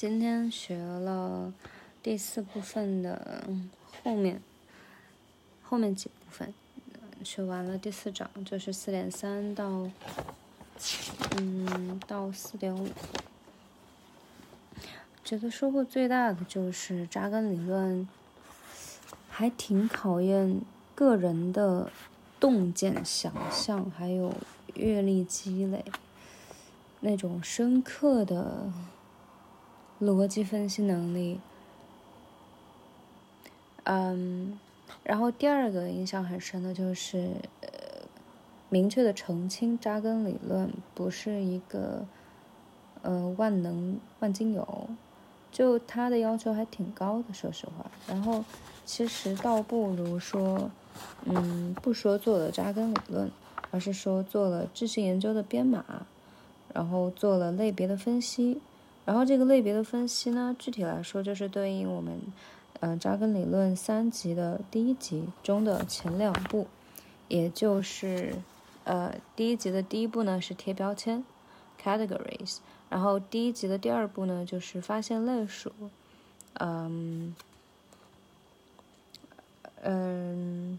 今天学了第四部分的后面，后面几部分，学完了第四章，就是四点三到，嗯，到四点五。觉得收获最大的就是扎根理论，还挺考验个人的洞见、想象，还有阅历积累，那种深刻的。逻辑分析能力，嗯，然后第二个印象很深的就是，呃，明确的澄清扎根理论不是一个，呃，万能万金油，就他的要求还挺高的，说实话。然后其实倒不如说，嗯，不说做了扎根理论，而是说做了质性研究的编码，然后做了类别的分析。然后这个类别的分析呢，具体来说就是对应我们，呃，扎根理论三级的第一级中的前两步，也就是，呃，第一级的第一步呢是贴标签，categories，然后第一级的第二步呢就是发现类属，嗯，嗯，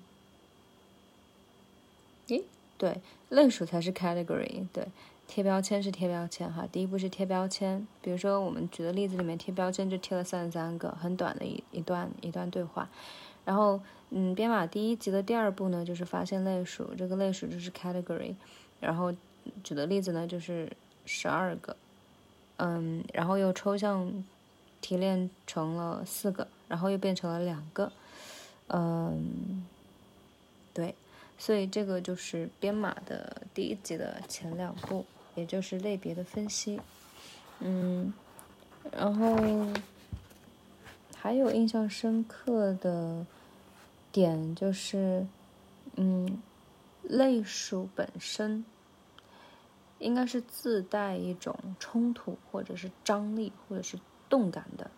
诶，对，类属才是 category，对。贴标签是贴标签哈，第一步是贴标签。比如说我们举的例子里面，贴标签就贴了三十三个，很短的一一段一段对话。然后，嗯，编码第一级的第二步呢，就是发现类属，这个类属就是 category。然后举的例子呢，就是十二个，嗯，然后又抽象提炼成了四个，然后又变成了两个，嗯，对，所以这个就是编码的第一级的前两步。也就是类别的分析，嗯，然后还有印象深刻的点就是，嗯，类属本身应该是自带一种冲突或者是张力或者是动感的，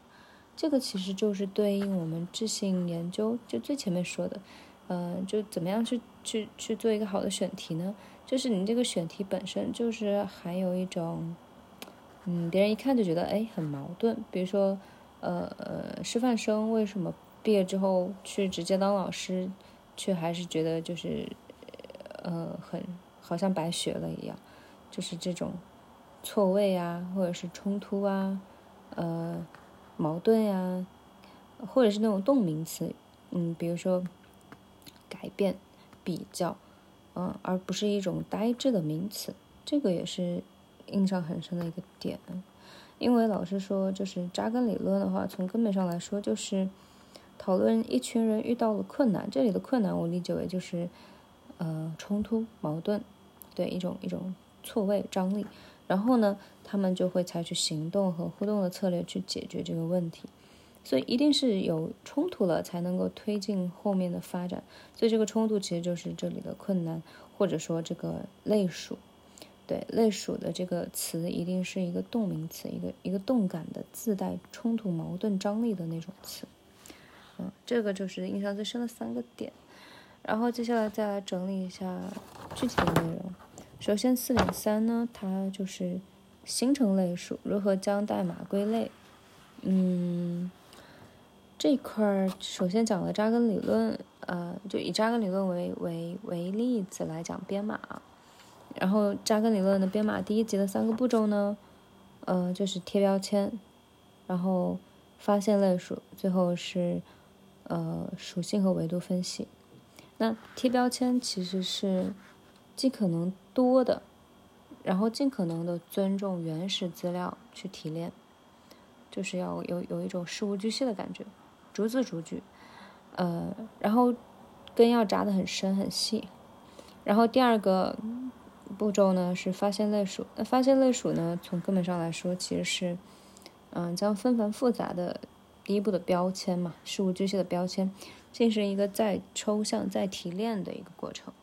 这个其实就是对应我们质性研究就最前面说的，嗯，就怎么样去去去做一个好的选题呢？就是你这个选题本身就是含有一种，嗯，别人一看就觉得哎很矛盾。比如说，呃呃，师范生为什么毕业之后去直接当老师，却还是觉得就是，呃，很好像白学了一样，就是这种错位啊，或者是冲突啊，呃，矛盾呀，或者是那种动名词，嗯，比如说改变、比较。嗯，而不是一种呆滞的名词，这个也是印象很深的一个点。因为老师说，就是扎根理论的话，从根本上来说，就是讨论一群人遇到了困难。这里的困难，我理解为就是呃冲突、矛盾，对一种一种错位、张力。然后呢，他们就会采取行动和互动的策略去解决这个问题。所以一定是有冲突了，才能够推进后面的发展。所以这个冲突其实就是这里的困难，或者说这个类属。对，类属的这个词一定是一个动名词，一个一个动感的，自带冲突、矛盾、张力的那种词。嗯，这个就是印象最深的三个点。然后接下来再来整理一下具体的内容。首先四点三呢，它就是形成类属，如何将代码归类。嗯。这块儿首先讲了扎根理论，呃，就以扎根理论为为为例子来讲编码。然后扎根理论的编码第一级的三个步骤呢，呃，就是贴标签，然后发现类属，最后是呃属性和维度分析。那贴标签其实是尽可能多的，然后尽可能的尊重原始资料去提炼，就是要有有一种事无巨细的感觉。逐字逐句，呃，然后根要扎得很深很细，然后第二个步骤呢是发现类属。那发现类属呢，从根本上来说，其实是，嗯，将纷繁复杂的第一步的标签嘛，事无巨细的标签，进行一个再抽象、再提炼的一个过程，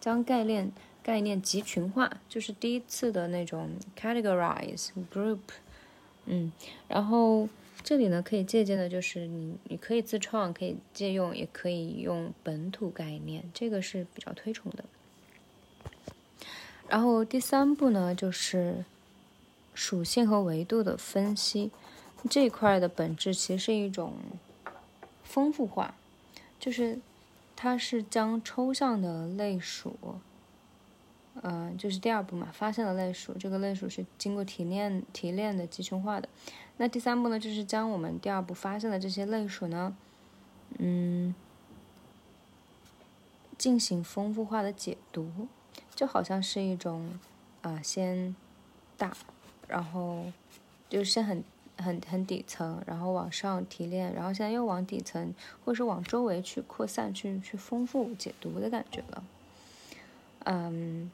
将概念概念集群化，就是第一次的那种 categorize group，嗯，然后。这里呢，可以借鉴的就是你，你可以自创，可以借用，也可以用本土概念，这个是比较推崇的。然后第三步呢，就是属性和维度的分析。这一块的本质其实是一种丰富化，就是它是将抽象的类属，嗯，就是第二步嘛，发现了类属，这个类属是经过提炼提炼的集群化的。那第三步呢，就是将我们第二步发现的这些类属呢，嗯，进行丰富化的解读，就好像是一种啊，先大，然后就是先很很很底层，然后往上提炼，然后现在又往底层，或是往周围去扩散，去去丰富解读的感觉了，嗯，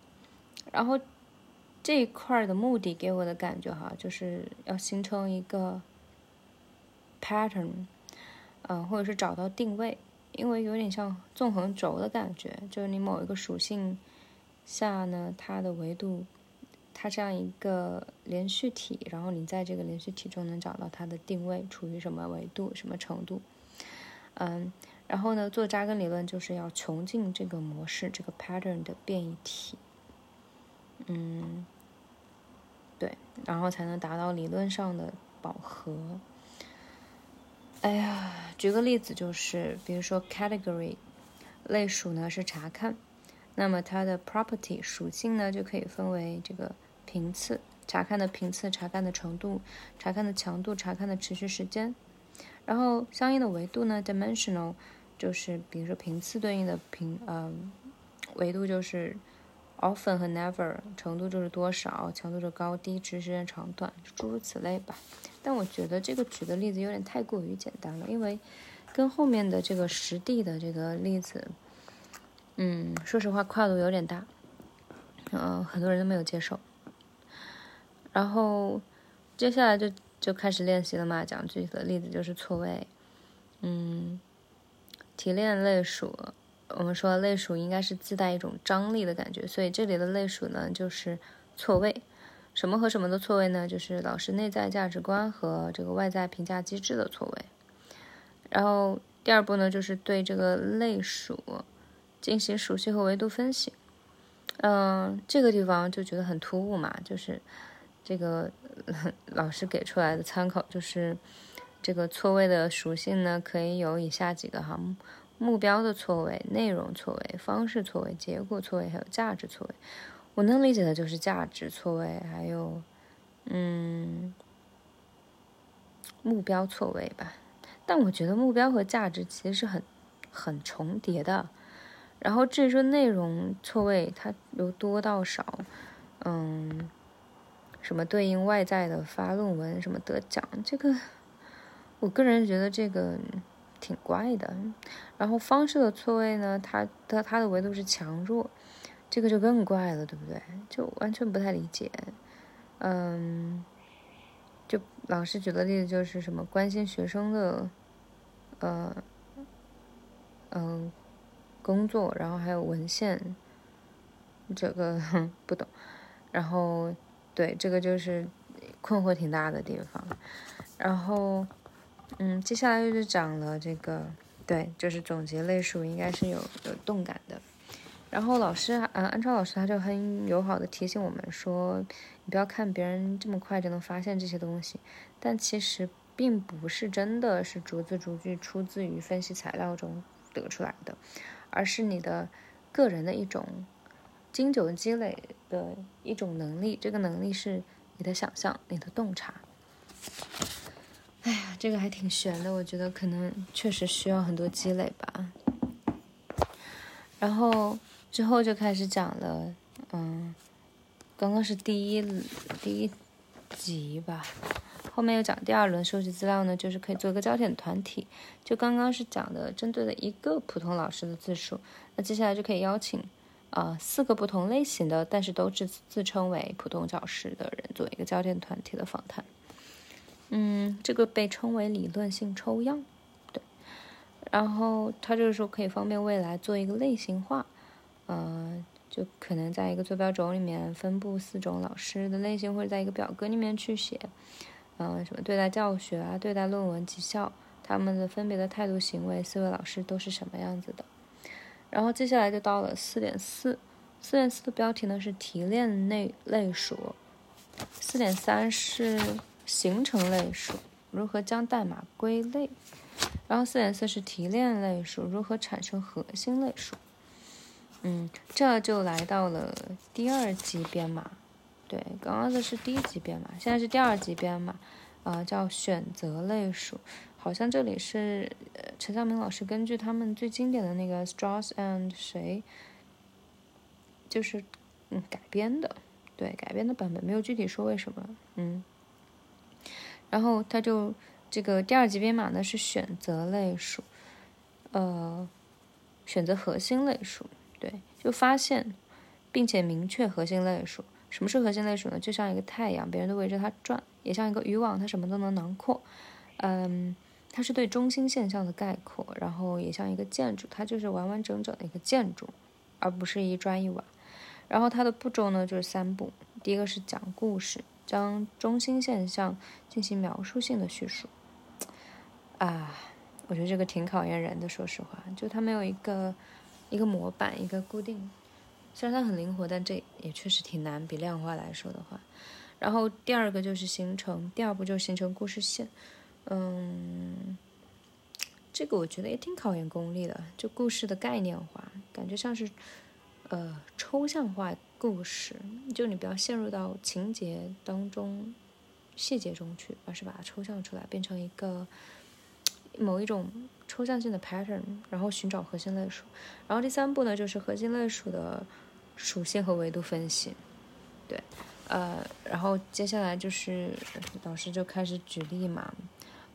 然后。这一块的目的给我的感觉哈，就是要形成一个 pattern，嗯，或者是找到定位，因为有点像纵横轴的感觉，就是你某一个属性下呢，它的维度，它这样一个连续体，然后你在这个连续体中能找到它的定位处于什么维度、什么程度，嗯，然后呢，做扎根理论就是要穷尽这个模式、这个 pattern 的变异体。嗯，对，然后才能达到理论上的饱和。哎呀，举个例子，就是比如说 category 类属呢是查看，那么它的 property 属性呢就可以分为这个频次，查看的频次、查看的程度、查看的强度、查看的持续时间，然后相应的维度呢 dimensional 就是比如说频次对应的频，嗯，维度就是。Often 和 never 程度就是多少，强度是高低，持续时间长短，诸如此类吧。但我觉得这个举的例子有点太过于简单了，因为跟后面的这个实地的这个例子，嗯，说实话跨度有点大，嗯，很多人都没有接受。然后接下来就就开始练习了嘛，讲具体的例子就是错位，嗯，提炼类数。我们说类属应该是自带一种张力的感觉，所以这里的类属呢就是错位。什么和什么的错位呢？就是老师内在价值观和这个外在评价机制的错位。然后第二步呢，就是对这个类属进行属性和维度分析。嗯，这个地方就觉得很突兀嘛，就是这个 老师给出来的参考就是这个错位的属性呢，可以有以下几个哈。目标的错位、内容错位、方式错位、结果错位，还有价值错位。我能理解的就是价值错位，还有，嗯，目标错位吧。但我觉得目标和价值其实是很很重叠的。然后至于说内容错位，它由多到少，嗯，什么对应外在的发论文，什么得奖，这个，我个人觉得这个。挺怪的，然后方式的错位呢？它的它的维度是强弱，这个就更怪了，对不对？就完全不太理解。嗯，就老师举的例子就是什么关心学生的，呃，嗯，工作，然后还有文献，这个 不懂。然后对这个就是困惑挺大的地方，然后。嗯，接下来又是讲了这个，对，就是总结类数应该是有有动感的。然后老师，嗯，安超老师他就很友好的提醒我们说，你不要看别人这么快就能发现这些东西，但其实并不是真的是逐字逐句出自于分析材料中得出来的，而是你的个人的一种经久积累的一种能力，这个能力是你的想象，你的洞察。哎呀，这个还挺悬的，我觉得可能确实需要很多积累吧。然后之后就开始讲了，嗯，刚刚是第一第一集吧，后面又讲第二轮收集资料呢，就是可以做一个焦点团体。就刚刚是讲的针对的一个普通老师的字数，那接下来就可以邀请啊四个不同类型的，但是都是自称为普通教师的人，做一个焦点团体的访谈。嗯，这个被称为理论性抽样，对。然后他就是说可以方便未来做一个类型化，嗯，就可能在一个坐标轴里面分布四种老师的类型，或者在一个表格里面去写，嗯，什么对待教学啊，对待论文绩效，他们的分别的态度行为，四位老师都是什么样子的。然后接下来就到了四点四，四点四的标题呢是提炼类类属，四点三是。形成类数，如何将代码归类。然后四点四是提炼类数，如何产生核心类数。嗯，这就来到了第二级编码。对，刚刚的是第一级编码，现在是第二级编码，啊，叫选择类数。好像这里是陈向明老师根据他们最经典的那个 Strauss and 谁，就是嗯改编的，对，改编的版本没有具体说为什么，嗯。然后他就这个第二级编码呢是选择类数，呃，选择核心类数。对，就发现，并且明确核心类数。什么是核心类数呢？就像一个太阳，别人都围着它转；也像一个渔网，它什么都能囊括。嗯，它是对中心现象的概括。然后也像一个建筑，它就是完完整整的一个建筑，而不是一砖一瓦。然后它的步骤呢，就是三步。第一个是讲故事，将中心现象进行描述性的叙述。啊，我觉得这个挺考验人的，说实话，就它没有一个。一个模板，一个固定，虽然它很灵活，但这也确实挺难。比量化来说的话，然后第二个就是形成，第二步就形成故事线。嗯，这个我觉得也挺考验功力的，就故事的概念化，感觉像是呃抽象化故事，就你不要陷入到情节当中、细节中去，而是把它抽象出来，变成一个。某一种抽象性的 pattern，然后寻找核心类属，然后第三步呢就是核心类属的属性和维度分析，对，呃，然后接下来就是老师就开始举例嘛，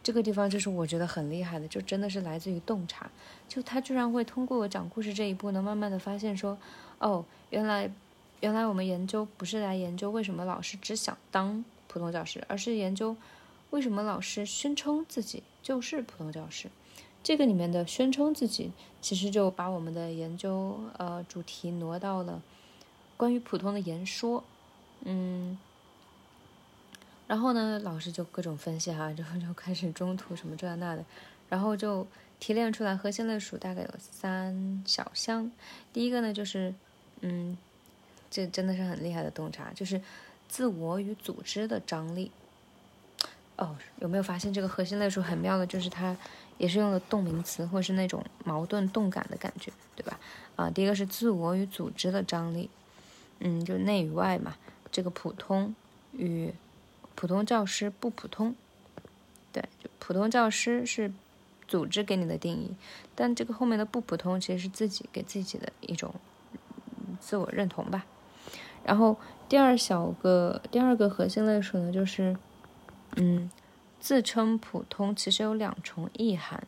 这个地方就是我觉得很厉害的，就真的是来自于洞察，就他居然会通过讲故事这一步呢，慢慢的发现说，哦，原来原来我们研究不是来研究为什么老师只想当普通教师，而是研究为什么老师宣称自己。就是普通教师，这个里面的宣称自己，其实就把我们的研究呃主题挪到了关于普通的言说，嗯，然后呢，老师就各种分析哈，之后就开始中途什么这那的，然后就提炼出来核心类数大概有三小项，第一个呢就是嗯，这真的是很厉害的洞察，就是自我与组织的张力。哦，有没有发现这个核心类数很妙的，就是它也是用了动名词，或是那种矛盾动感的感觉，对吧？啊，第一个是自我与组织的张力，嗯，就内与外嘛。这个普通与普通教师不普通，对，就普通教师是组织给你的定义，但这个后面的不普通其实是自己给自己的一种自我认同吧。然后第二小个第二个核心类属呢，就是。嗯，自称普通其实有两重意涵。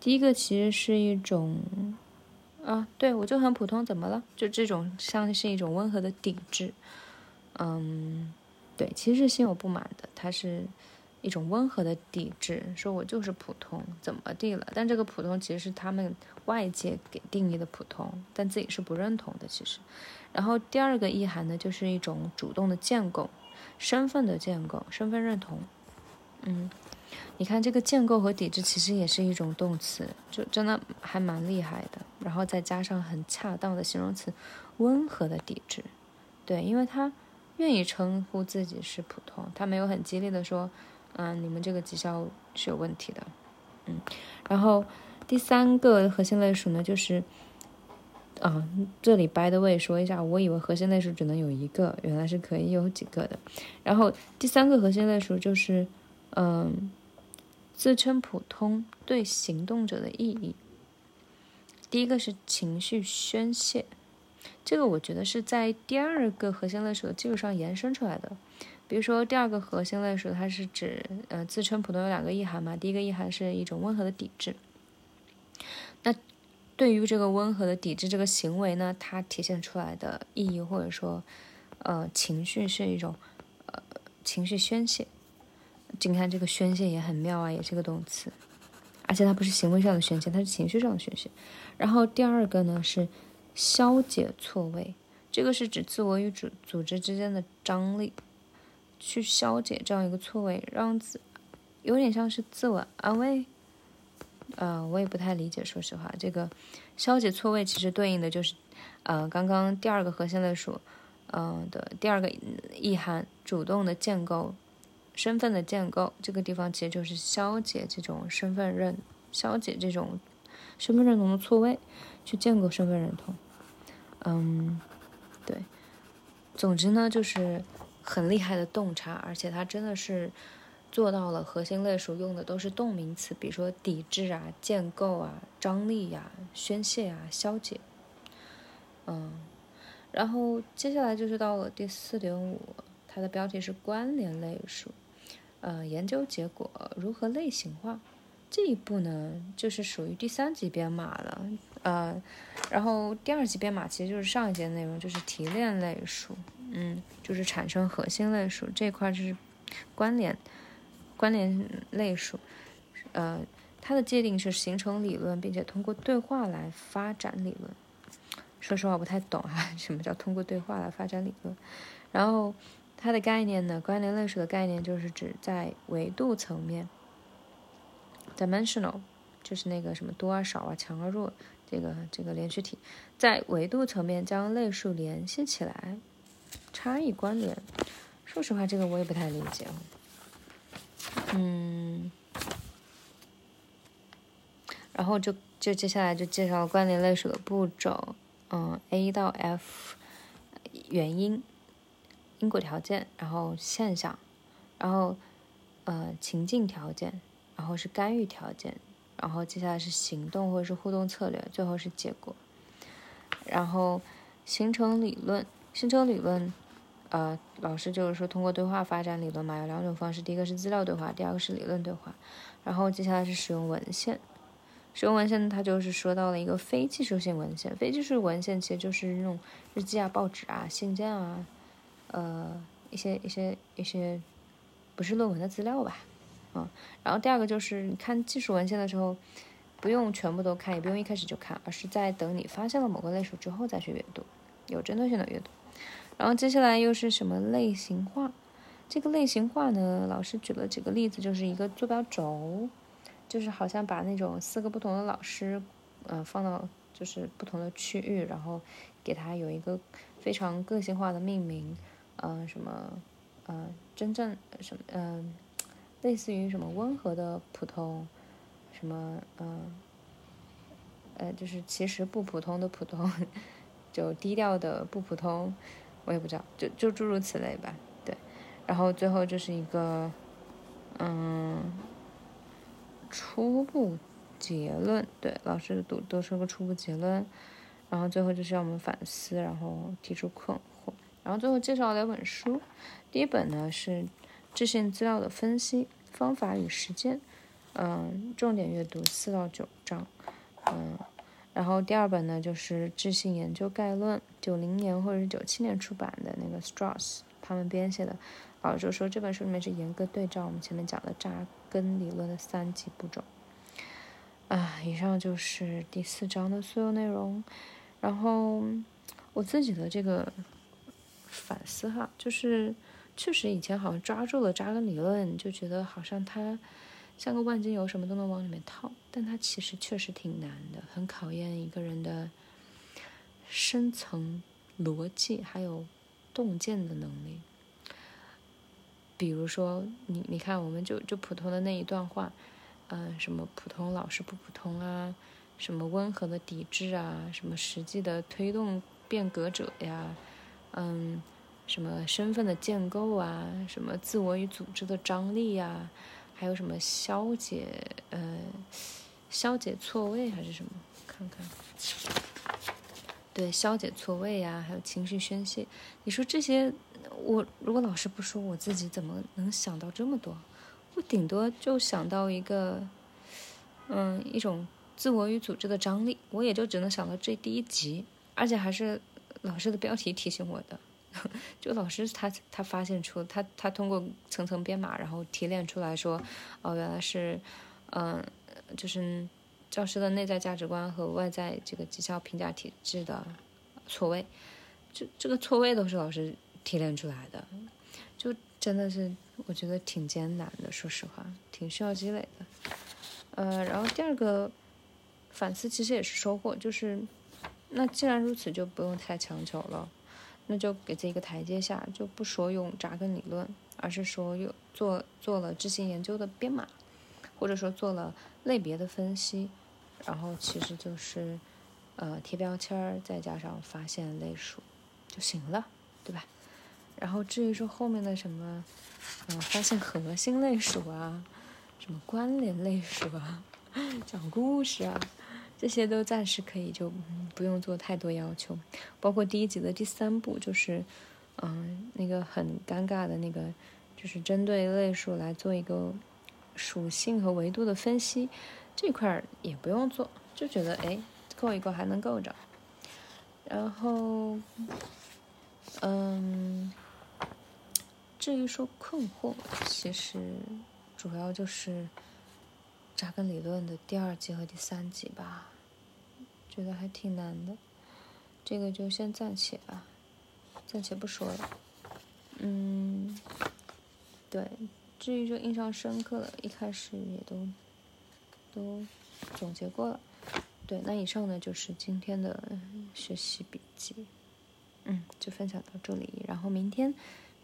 第一个其实是一种，啊，对我就很普通，怎么了？就这种像是一种温和的抵制。嗯，对，其实是心有不满的，他是一种温和的抵制，说我就是普通，怎么地了？但这个普通其实是他们外界给定义的普通，但自己是不认同的。其实，然后第二个意涵呢，就是一种主动的建构。身份的建构，身份认同，嗯，你看这个建构和抵制其实也是一种动词，就真的还蛮厉害的。然后再加上很恰当的形容词，温和的抵制，对，因为他愿意称呼自己是普通，他没有很激烈的说，嗯，你们这个绩效是有问题的，嗯。然后第三个核心类属呢，就是。啊，这里 by the way 说一下，我以为核心类属只能有一个，原来是可以有几个的。然后第三个核心类属就是，嗯，自称普通对行动者的意义。第一个是情绪宣泄，这个我觉得是在第二个核心类属的基础上延伸出来的。比如说第二个核心类属，它是指呃自称普通有两个意涵嘛，第一个意涵是一种温和的抵制。那对于这个温和的抵制这个行为呢，它体现出来的意义或者说，呃，情绪是一种，呃，情绪宣泄。你看这个宣泄也很妙啊，也是个动词，而且它不是行为上的宣泄，它是情绪上的宣泄。然后第二个呢是消解错位，这个是指自我与组组织之间的张力，去消解这样一个错位，让自有点像是自我安慰。呃，我也不太理解，说实话，这个消解错位其实对应的就是，呃，刚刚第二个核心类数，嗯的第二个意涵，主动的建构身份的建构，这个地方其实就是消解这种身份认，消解这种身份认同的错位，去建构身份认同。嗯，对。总之呢，就是很厉害的洞察，而且它真的是做到了核心类属用的都是动名词，比如说抵制啊、建构啊、张力呀、宣泄啊、消解。嗯，然后接下来就是到了第四点五，它的标题是关联类属，呃，研究结果如何类型化。这一步呢，就是属于第三级编码了，呃，然后第二级编码其实就是上一节内容，就是提炼类属，嗯，就是产生核心类属这块就是关联关联类属，呃，它的界定是形成理论，并且通过对话来发展理论。说实话不太懂啊，什么叫通过对话来发展理论？然后它的概念呢，关联类属的概念就是指在维度层面。dimensional 就是那个什么多啊少啊强啊弱，这个这个连续体，在维度层面将类数联系起来，差异关联。说实话，这个我也不太理解嗯，然后就就接下来就介绍关联类数的步骤。嗯，A 到 F，原因、因果条件，然后现象，然后呃情境条件。然后是干预条件，然后接下来是行动或者是互动策略，最后是结果。然后形成理论，形成理论，呃，老师就是说通过对话发展理论嘛，有两种方式，第一个是资料对话，第二个是理论对话。然后接下来是使用文献，使用文献它就是说到了一个非技术性文献，非技术文献其实就是那种日记啊、报纸啊、信件啊，呃，一些一些一些不是论文的资料吧。嗯，然后第二个就是你看技术文献的时候，不用全部都看，也不用一开始就看，而是在等你发现了某个类属之后再去阅读，有针对性的阅读。然后接下来又是什么类型化？这个类型化呢，老师举了几个例子，就是一个坐标轴，就是好像把那种四个不同的老师，呃，放到就是不同的区域，然后给他有一个非常个性化的命名，嗯，什么，嗯，真正什么，嗯。类似于什么温和的普通，什么嗯，呃，就是其实不普通的普通，就低调的不普通，我也不知道，就就诸如此类吧，对。然后最后就是一个嗯初步结论，对，老师读都说个初步结论。然后最后就是让我们反思，然后提出困惑。然后最后介绍两本书，第一本呢是。质性资料的分析方法与实践，嗯，重点阅读四到九章，嗯，然后第二本呢就是《智性研究概论》，九零年或者是九七年出版的那个 Strauss 他们编写的，老师说这本书里面是严格对照我们前面讲的扎根理论的三级步骤，啊，以上就是第四章的所有内容，然后我自己的这个反思哈，就是。确实，以前好像抓住了扎根理论，就觉得好像它像个万金油，什么都能往里面套。但它其实确实挺难的，很考验一个人的深层逻辑还有洞见的能力。比如说，你你看，我们就就普通的那一段话，嗯，什么普通老师不普通啊，什么温和的抵制啊，什么实际的推动变革者呀，嗯。什么身份的建构啊，什么自我与组织的张力呀，还有什么消解呃消解错位还是什么？看看，对，消解错位呀，还有情绪宣泄。你说这些，我如果老师不说，我自己怎么能想到这么多？我顶多就想到一个，嗯，一种自我与组织的张力，我也就只能想到这第一集，而且还是老师的标题提醒我的。就 老师他他发现出他他通过层层编码，然后提炼出来说，哦，原来是，嗯，就是教师的内在价值观和外在这个绩效评价体制的错位，这这个错位都是老师提炼出来的，就真的是我觉得挺艰难的，说实话，挺需要积累的。呃，然后第二个反思其实也是收获，就是那既然如此，就不用太强求了。那就给自己一个台阶下，就不说用扎根理论，而是说用做做了质性研究的编码，或者说做了类别的分析，然后其实就是呃贴标签儿，再加上发现类属就行了，对吧？然后至于说后面的什么，嗯，发现核心类属啊，什么关联类属啊，讲故事啊，这些都暂时可以就不用做太多要求。包括第一集的第三步，就是嗯那个很尴尬的那个，就是针对类数来做一个属性和维度的分析，这块儿也不用做，就觉得哎够一够还能够着。然后，嗯。至于说困惑，其实主要就是扎根理论的第二集和第三集吧，觉得还挺难的。这个就先暂且吧，暂且不说了。嗯，对，至于说印象深刻的，一开始也都都总结过了。对，那以上呢就是今天的学习笔记，嗯，就分享到这里，然后明天。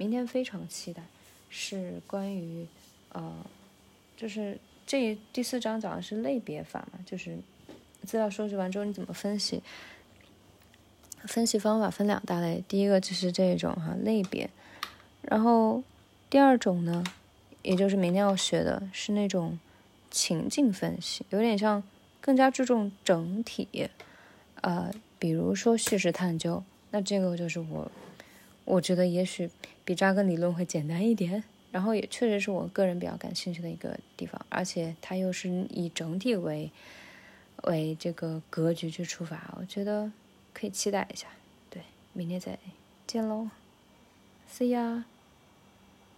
明天非常期待，是关于，呃，就是这第四章讲的是类别法嘛，就是资料收集完之后你怎么分析？分析方法分两大类，第一个就是这种哈类别，然后第二种呢，也就是明天要学的是那种情境分析，有点像更加注重整体，呃，比如说叙事探究，那这个就是我。我觉得也许比扎根理论会简单一点，然后也确实是我个人比较感兴趣的一个地方，而且它又是以整体为为这个格局去出发，我觉得可以期待一下。对，明天再见喽，See ya。